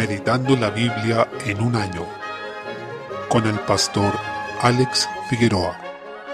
Meditando la Biblia en un año con el pastor Alex Figueroa.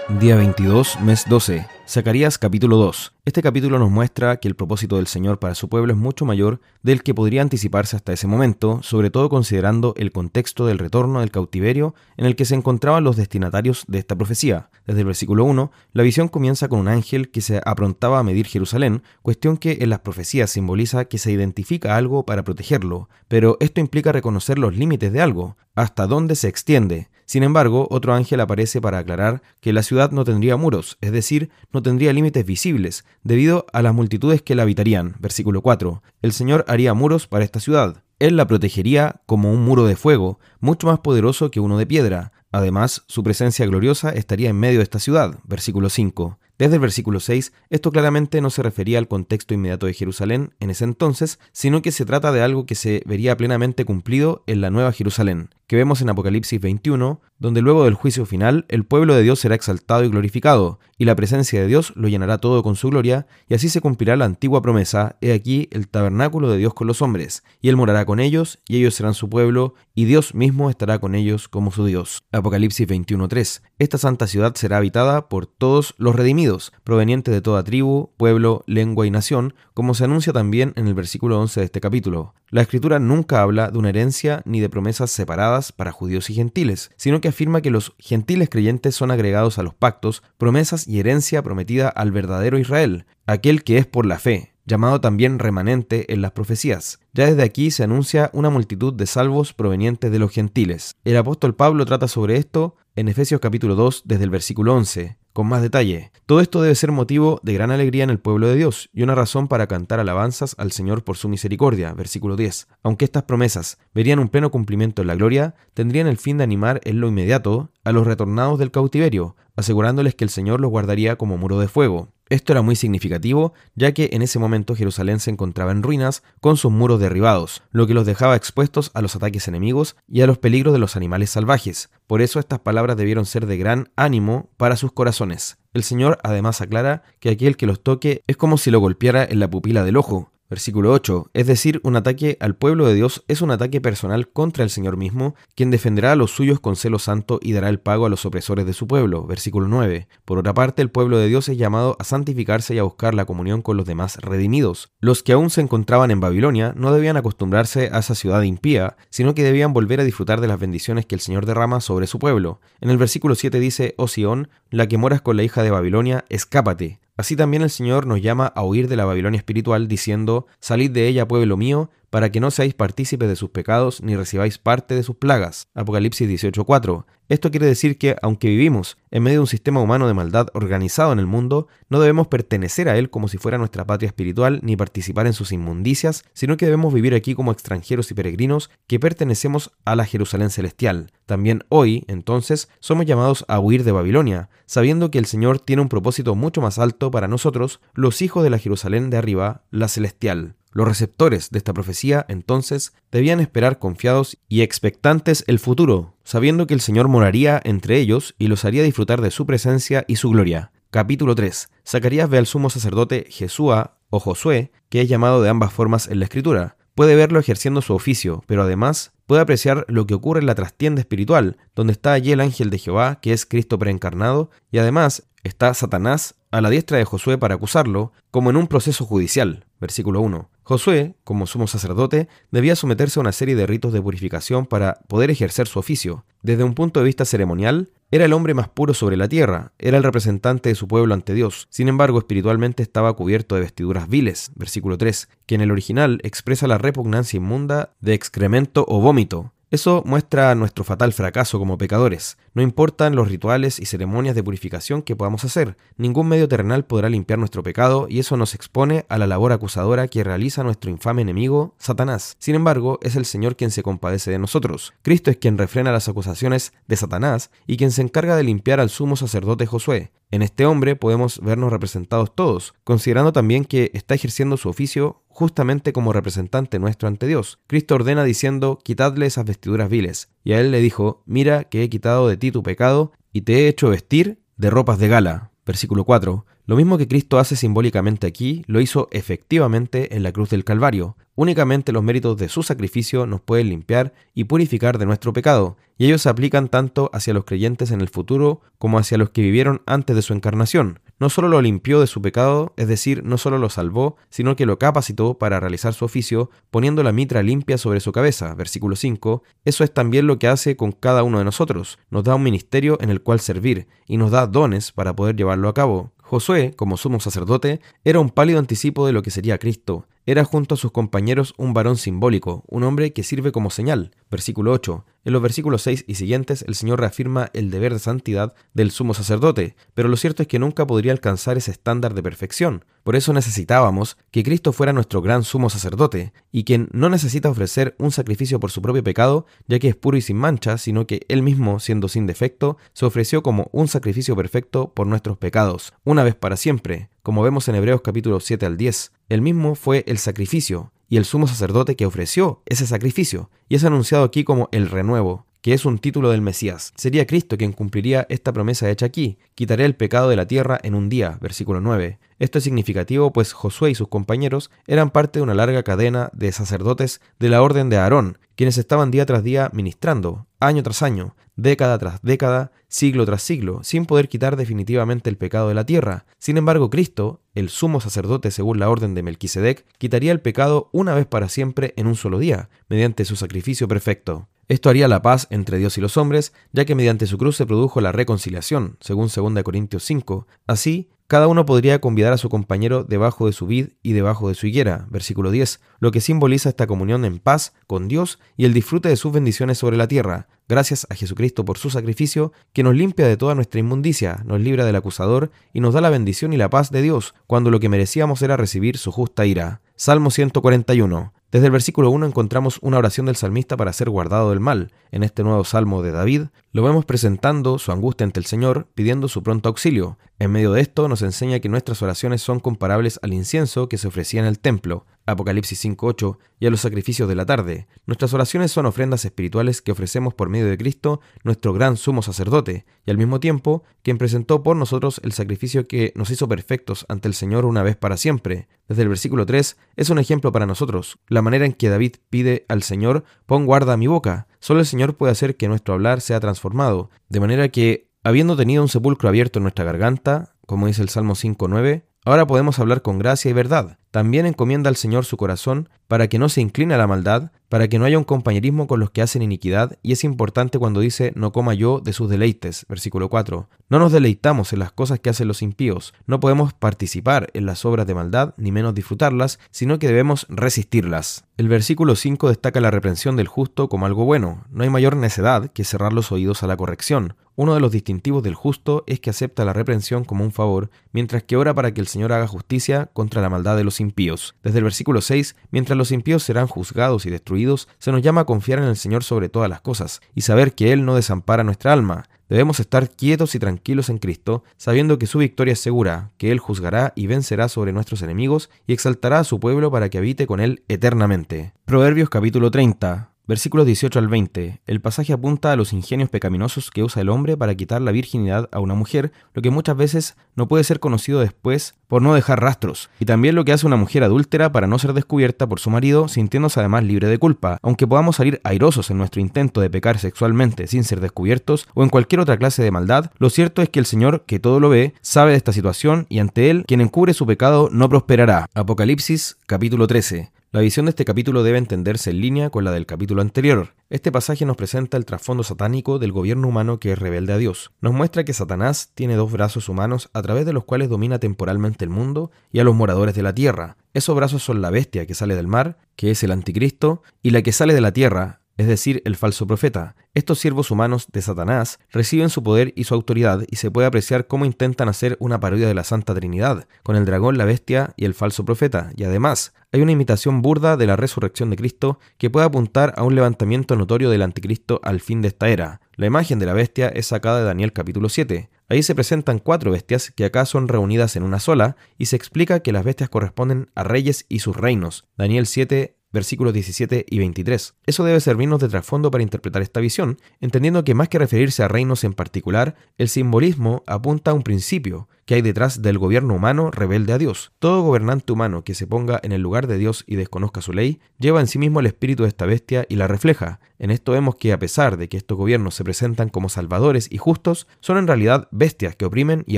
Día 22, mes 12. Zacarías capítulo 2. Este capítulo nos muestra que el propósito del Señor para su pueblo es mucho mayor del que podría anticiparse hasta ese momento, sobre todo considerando el contexto del retorno del cautiverio en el que se encontraban los destinatarios de esta profecía. Desde el versículo 1, la visión comienza con un ángel que se aprontaba a medir Jerusalén, cuestión que en las profecías simboliza que se identifica algo para protegerlo, pero esto implica reconocer los límites de algo, hasta dónde se extiende. Sin embargo, otro ángel aparece para aclarar que la ciudad no tendría muros, es decir, no tendría límites visibles, debido a las multitudes que la habitarían. Versículo 4. El Señor haría muros para esta ciudad. Él la protegería como un muro de fuego, mucho más poderoso que uno de piedra. Además, su presencia gloriosa estaría en medio de esta ciudad. Versículo 5. Desde el versículo 6, esto claramente no se refería al contexto inmediato de Jerusalén en ese entonces, sino que se trata de algo que se vería plenamente cumplido en la Nueva Jerusalén, que vemos en Apocalipsis 21, donde luego del juicio final el pueblo de Dios será exaltado y glorificado, y la presencia de Dios lo llenará todo con su gloria, y así se cumplirá la antigua promesa, he aquí el tabernáculo de Dios con los hombres, y él morará con ellos, y ellos serán su pueblo, y Dios mismo estará con ellos como su Dios. Apocalipsis 21.3. Esta santa ciudad será habitada por todos los redimidos, provenientes de toda tribu, pueblo, lengua y nación, como se anuncia también en el versículo 11 de este capítulo. La escritura nunca habla de una herencia ni de promesas separadas para judíos y gentiles, sino que afirma que los gentiles creyentes son agregados a los pactos, promesas y herencia prometida al verdadero Israel, aquel que es por la fe, llamado también remanente en las profecías. Ya desde aquí se anuncia una multitud de salvos provenientes de los gentiles. El apóstol Pablo trata sobre esto en Efesios capítulo 2 desde el versículo 11 con más detalle. Todo esto debe ser motivo de gran alegría en el pueblo de Dios y una razón para cantar alabanzas al Señor por su misericordia. Versículo 10. Aunque estas promesas verían un pleno cumplimiento en la gloria, tendrían el fin de animar en lo inmediato a los retornados del cautiverio, asegurándoles que el Señor los guardaría como muro de fuego. Esto era muy significativo, ya que en ese momento Jerusalén se encontraba en ruinas, con sus muros derribados, lo que los dejaba expuestos a los ataques enemigos y a los peligros de los animales salvajes. Por eso estas palabras debieron ser de gran ánimo para sus corazones. El Señor además aclara que aquel que los toque es como si lo golpeara en la pupila del ojo, Versículo 8. Es decir, un ataque al pueblo de Dios es un ataque personal contra el Señor mismo, quien defenderá a los suyos con celo santo y dará el pago a los opresores de su pueblo. Versículo 9. Por otra parte, el pueblo de Dios es llamado a santificarse y a buscar la comunión con los demás redimidos. Los que aún se encontraban en Babilonia no debían acostumbrarse a esa ciudad impía, sino que debían volver a disfrutar de las bendiciones que el Señor derrama sobre su pueblo. En el versículo 7 dice, Oh Sión, la que moras con la hija de Babilonia, escápate Así también el Señor nos llama a huir de la Babilonia espiritual, diciendo, Salid de ella, pueblo mío, para que no seáis partícipes de sus pecados ni recibáis parte de sus plagas. Apocalipsis 18:4. Esto quiere decir que, aunque vivimos en medio de un sistema humano de maldad organizado en el mundo, no debemos pertenecer a él como si fuera nuestra patria espiritual ni participar en sus inmundicias, sino que debemos vivir aquí como extranjeros y peregrinos que pertenecemos a la Jerusalén celestial. También hoy, entonces, somos llamados a huir de Babilonia, sabiendo que el Señor tiene un propósito mucho más alto para nosotros, los hijos de la Jerusalén de arriba, la celestial. Los receptores de esta profecía, entonces, debían esperar confiados y expectantes el futuro, sabiendo que el Señor moraría entre ellos y los haría disfrutar de su presencia y su gloria. Capítulo 3. Zacarías ve al sumo sacerdote Jesúa o Josué, que es llamado de ambas formas en la escritura. Puede verlo ejerciendo su oficio, pero además puede apreciar lo que ocurre en la trastienda espiritual, donde está allí el ángel de Jehová, que es Cristo preencarnado, y además está Satanás a la diestra de Josué para acusarlo, como en un proceso judicial. Versículo 1. Josué, como sumo sacerdote, debía someterse a una serie de ritos de purificación para poder ejercer su oficio. Desde un punto de vista ceremonial, era el hombre más puro sobre la tierra, era el representante de su pueblo ante Dios. Sin embargo, espiritualmente estaba cubierto de vestiduras viles, versículo 3, que en el original expresa la repugnancia inmunda de excremento o vómito, eso muestra nuestro fatal fracaso como pecadores. No importan los rituales y ceremonias de purificación que podamos hacer, ningún medio terrenal podrá limpiar nuestro pecado y eso nos expone a la labor acusadora que realiza nuestro infame enemigo, Satanás. Sin embargo, es el Señor quien se compadece de nosotros. Cristo es quien refrena las acusaciones de Satanás y quien se encarga de limpiar al sumo sacerdote Josué. En este hombre podemos vernos representados todos, considerando también que está ejerciendo su oficio justamente como representante nuestro ante Dios. Cristo ordena diciendo, quitadle esas vestiduras viles. Y a él le dijo, mira que he quitado de ti tu pecado y te he hecho vestir de ropas de gala. Versículo 4. Lo mismo que Cristo hace simbólicamente aquí, lo hizo efectivamente en la cruz del Calvario. Únicamente los méritos de su sacrificio nos pueden limpiar y purificar de nuestro pecado, y ellos se aplican tanto hacia los creyentes en el futuro como hacia los que vivieron antes de su encarnación. No solo lo limpió de su pecado, es decir, no solo lo salvó, sino que lo capacitó para realizar su oficio, poniendo la mitra limpia sobre su cabeza. Versículo 5. Eso es también lo que hace con cada uno de nosotros. Nos da un ministerio en el cual servir, y nos da dones para poder llevarlo a cabo. Josué, como sumo sacerdote, era un pálido anticipo de lo que sería Cristo. Era junto a sus compañeros un varón simbólico, un hombre que sirve como señal. Versículo 8. En los versículos 6 y siguientes el Señor reafirma el deber de santidad del sumo sacerdote, pero lo cierto es que nunca podría alcanzar ese estándar de perfección. Por eso necesitábamos que Cristo fuera nuestro gran sumo sacerdote, y quien no necesita ofrecer un sacrificio por su propio pecado, ya que es puro y sin mancha, sino que Él mismo, siendo sin defecto, se ofreció como un sacrificio perfecto por nuestros pecados, una vez para siempre, como vemos en Hebreos capítulo 7 al 10. El mismo fue el sacrificio, y el sumo sacerdote que ofreció ese sacrificio, y es anunciado aquí como el renuevo, que es un título del Mesías. Sería Cristo quien cumpliría esta promesa hecha aquí, quitaré el pecado de la tierra en un día, versículo 9. Esto es significativo pues Josué y sus compañeros eran parte de una larga cadena de sacerdotes de la orden de Aarón, quienes estaban día tras día ministrando, año tras año, década tras década, siglo tras siglo, sin poder quitar definitivamente el pecado de la tierra. Sin embargo, Cristo, el sumo sacerdote según la orden de Melquisedec, quitaría el pecado una vez para siempre en un solo día, mediante su sacrificio perfecto. Esto haría la paz entre Dios y los hombres, ya que mediante su cruz se produjo la reconciliación, según 2 Corintios 5. Así, cada uno podría convidar a su compañero debajo de su vid y debajo de su higuera, versículo 10, lo que simboliza esta comunión en paz con Dios y el disfrute de sus bendiciones sobre la tierra, gracias a Jesucristo por su sacrificio, que nos limpia de toda nuestra inmundicia, nos libra del acusador y nos da la bendición y la paz de Dios, cuando lo que merecíamos era recibir su justa ira. Salmo 141. Desde el versículo 1 encontramos una oración del salmista para ser guardado del mal. En este nuevo salmo de David, lo vemos presentando su angustia ante el Señor, pidiendo su pronto auxilio. En medio de esto nos enseña que nuestras oraciones son comparables al incienso que se ofrecía en el templo. Apocalipsis 5.8, y a los sacrificios de la tarde. Nuestras oraciones son ofrendas espirituales que ofrecemos por medio de Cristo, nuestro gran sumo sacerdote, y al mismo tiempo, quien presentó por nosotros el sacrificio que nos hizo perfectos ante el Señor una vez para siempre. Desde el versículo 3 es un ejemplo para nosotros, la manera en que David pide al Señor, pon guarda a mi boca. Solo el Señor puede hacer que nuestro hablar sea transformado, de manera que, habiendo tenido un sepulcro abierto en nuestra garganta, como dice el Salmo 5.9, Ahora podemos hablar con gracia y verdad. También encomienda al Señor su corazón para que no se incline a la maldad, para que no haya un compañerismo con los que hacen iniquidad, y es importante cuando dice no coma yo de sus deleites, versículo 4. No nos deleitamos en las cosas que hacen los impíos, no podemos participar en las obras de maldad, ni menos disfrutarlas, sino que debemos resistirlas. El versículo 5 destaca la reprensión del justo como algo bueno. No hay mayor necedad que cerrar los oídos a la corrección. Uno de los distintivos del justo es que acepta la reprensión como un favor, mientras que ora para que el Señor haga justicia contra la maldad de los impíos. Desde el versículo 6, mientras los impíos serán juzgados y destruidos, se nos llama a confiar en el Señor sobre todas las cosas, y saber que Él no desampara nuestra alma. Debemos estar quietos y tranquilos en Cristo, sabiendo que su victoria es segura, que Él juzgará y vencerá sobre nuestros enemigos y exaltará a su pueblo para que habite con Él eternamente. Proverbios capítulo 30. Versículos 18 al 20. El pasaje apunta a los ingenios pecaminosos que usa el hombre para quitar la virginidad a una mujer, lo que muchas veces no puede ser conocido después por no dejar rastros, y también lo que hace una mujer adúltera para no ser descubierta por su marido, sintiéndose además libre de culpa. Aunque podamos salir airosos en nuestro intento de pecar sexualmente sin ser descubiertos o en cualquier otra clase de maldad, lo cierto es que el Señor, que todo lo ve, sabe de esta situación y ante Él, quien encubre su pecado no prosperará. Apocalipsis capítulo 13. La visión de este capítulo debe entenderse en línea con la del capítulo anterior. Este pasaje nos presenta el trasfondo satánico del gobierno humano que es rebelde a Dios. Nos muestra que Satanás tiene dos brazos humanos a través de los cuales domina temporalmente el mundo y a los moradores de la tierra. Esos brazos son la bestia que sale del mar, que es el anticristo, y la que sale de la tierra, es decir, el falso profeta. Estos siervos humanos de Satanás reciben su poder y su autoridad y se puede apreciar cómo intentan hacer una parodia de la Santa Trinidad, con el dragón, la bestia y el falso profeta, y además hay una imitación burda de la resurrección de Cristo que puede apuntar a un levantamiento notorio del anticristo al fin de esta era. La imagen de la bestia es sacada de Daniel capítulo 7. Ahí se presentan cuatro bestias que acá son reunidas en una sola y se explica que las bestias corresponden a reyes y sus reinos. Daniel 7 versículos 17 y 23. Eso debe servirnos de trasfondo para interpretar esta visión, entendiendo que más que referirse a reinos en particular, el simbolismo apunta a un principio, que hay detrás del gobierno humano rebelde a Dios. Todo gobernante humano que se ponga en el lugar de Dios y desconozca su ley, lleva en sí mismo el espíritu de esta bestia y la refleja. En esto vemos que a pesar de que estos gobiernos se presentan como salvadores y justos, son en realidad bestias que oprimen y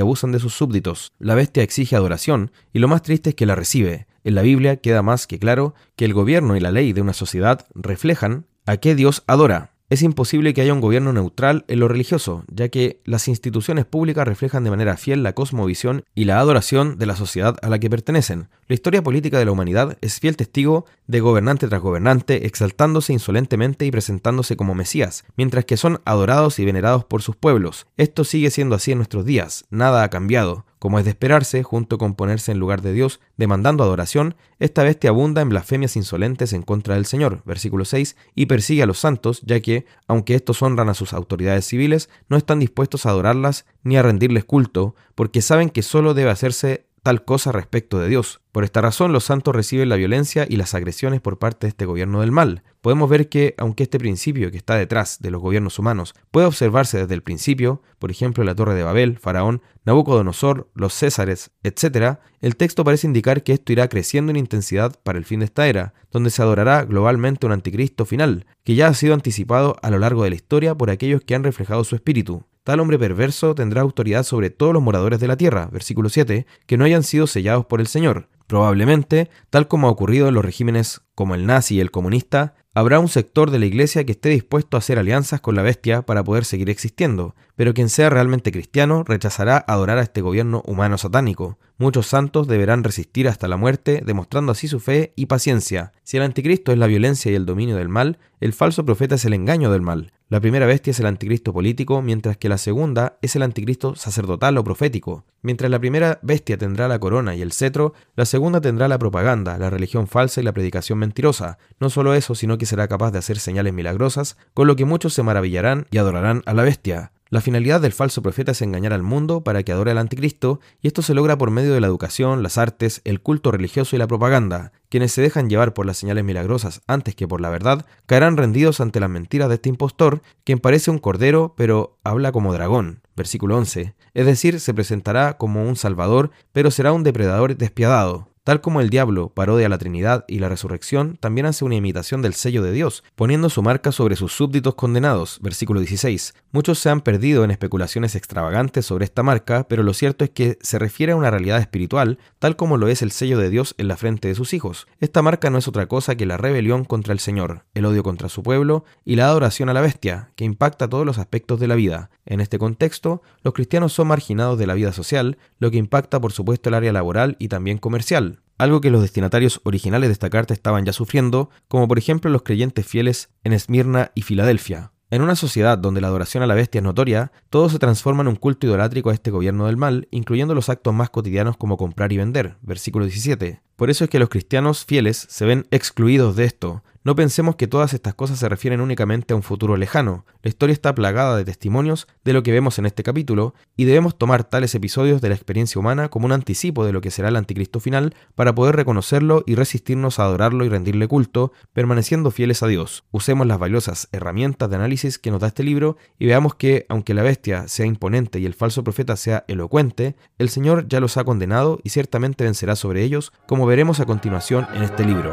abusan de sus súbditos. La bestia exige adoración y lo más triste es que la recibe. En la Biblia queda más que claro que el gobierno y la ley de una sociedad reflejan a qué Dios adora. Es imposible que haya un gobierno neutral en lo religioso, ya que las instituciones públicas reflejan de manera fiel la cosmovisión y la adoración de la sociedad a la que pertenecen. La historia política de la humanidad es fiel testigo de gobernante tras gobernante exaltándose insolentemente y presentándose como Mesías, mientras que son adorados y venerados por sus pueblos. Esto sigue siendo así en nuestros días, nada ha cambiado. Como es de esperarse, junto con ponerse en lugar de Dios, demandando adoración, esta bestia abunda en blasfemias insolentes en contra del Señor, versículo 6, y persigue a los santos, ya que, aunque estos honran a sus autoridades civiles, no están dispuestos a adorarlas ni a rendirles culto, porque saben que solo debe hacerse tal cosa respecto de Dios. Por esta razón, los santos reciben la violencia y las agresiones por parte de este gobierno del mal. Podemos ver que, aunque este principio que está detrás de los gobiernos humanos puede observarse desde el principio, por ejemplo la Torre de Babel, Faraón, Nabucodonosor, los Césares, etc., el texto parece indicar que esto irá creciendo en intensidad para el fin de esta era, donde se adorará globalmente un anticristo final, que ya ha sido anticipado a lo largo de la historia por aquellos que han reflejado su espíritu. Tal hombre perverso tendrá autoridad sobre todos los moradores de la tierra, versículo 7, que no hayan sido sellados por el Señor. Probablemente, tal como ha ocurrido en los regímenes como el nazi y el comunista, habrá un sector de la iglesia que esté dispuesto a hacer alianzas con la bestia para poder seguir existiendo, pero quien sea realmente cristiano rechazará adorar a este gobierno humano satánico. Muchos santos deberán resistir hasta la muerte, demostrando así su fe y paciencia. Si el anticristo es la violencia y el dominio del mal, el falso profeta es el engaño del mal. La primera bestia es el anticristo político, mientras que la segunda es el anticristo sacerdotal o profético. Mientras la primera bestia tendrá la corona y el cetro, la segunda tendrá la propaganda, la religión falsa y la predicación mentirosa. No solo eso, sino que será capaz de hacer señales milagrosas, con lo que muchos se maravillarán y adorarán a la bestia. La finalidad del falso profeta es engañar al mundo para que adore al anticristo, y esto se logra por medio de la educación, las artes, el culto religioso y la propaganda. Quienes se dejan llevar por las señales milagrosas antes que por la verdad, caerán rendidos ante las mentiras de este impostor, quien parece un cordero, pero habla como dragón. Versículo 11. Es decir, se presentará como un salvador, pero será un depredador despiadado. Tal como el diablo parodia la Trinidad y la resurrección, también hace una imitación del sello de Dios, poniendo su marca sobre sus súbditos condenados. Versículo 16. Muchos se han perdido en especulaciones extravagantes sobre esta marca, pero lo cierto es que se refiere a una realidad espiritual, tal como lo es el sello de Dios en la frente de sus hijos. Esta marca no es otra cosa que la rebelión contra el Señor, el odio contra su pueblo y la adoración a la bestia, que impacta todos los aspectos de la vida. En este contexto, los cristianos son marginados de la vida social, lo que impacta por supuesto el área laboral y también comercial algo que los destinatarios originales de esta carta estaban ya sufriendo, como por ejemplo los creyentes fieles en Esmirna y Filadelfia. En una sociedad donde la adoración a la bestia es notoria, todo se transforma en un culto idolátrico a este gobierno del mal, incluyendo los actos más cotidianos como comprar y vender. Versículo 17. Por eso es que los cristianos fieles se ven excluidos de esto, no pensemos que todas estas cosas se refieren únicamente a un futuro lejano. La historia está plagada de testimonios de lo que vemos en este capítulo, y debemos tomar tales episodios de la experiencia humana como un anticipo de lo que será el anticristo final para poder reconocerlo y resistirnos a adorarlo y rendirle culto, permaneciendo fieles a Dios. Usemos las valiosas herramientas de análisis que nos da este libro y veamos que, aunque la bestia sea imponente y el falso profeta sea elocuente, el Señor ya los ha condenado y ciertamente vencerá sobre ellos, como veremos a continuación en este libro.